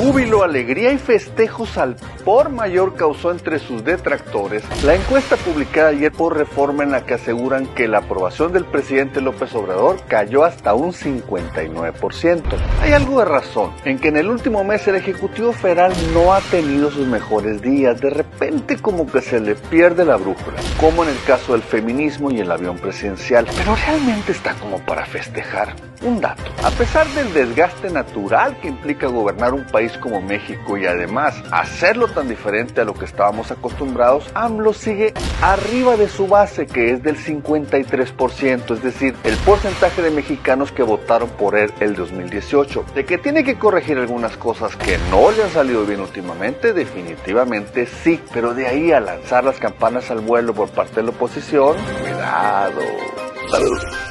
Júbilo, alegría y festejos al por mayor causó entre sus detractores la encuesta publicada ayer por Reforma en la que aseguran que la aprobación del presidente López Obrador cayó hasta un 59%. Hay algo de razón en que en el último mes el Ejecutivo Federal no ha tenido sus mejores días. De repente como que se le pierde la brújula, como en el caso del feminismo y el avión presidencial. Pero realmente está como para festejar. Un dato. A pesar del desgaste natural que implica gobernar un país como México y además hacerlo tan diferente a lo que estábamos acostumbrados, AMLO sigue arriba de su base que es del 53%, es decir, el porcentaje de mexicanos que votaron por él el 2018. De que tiene que corregir algunas cosas que no le han salido bien últimamente, definitivamente sí, pero de ahí a lanzar las campanas al vuelo por parte de la oposición, cuidado. Salud.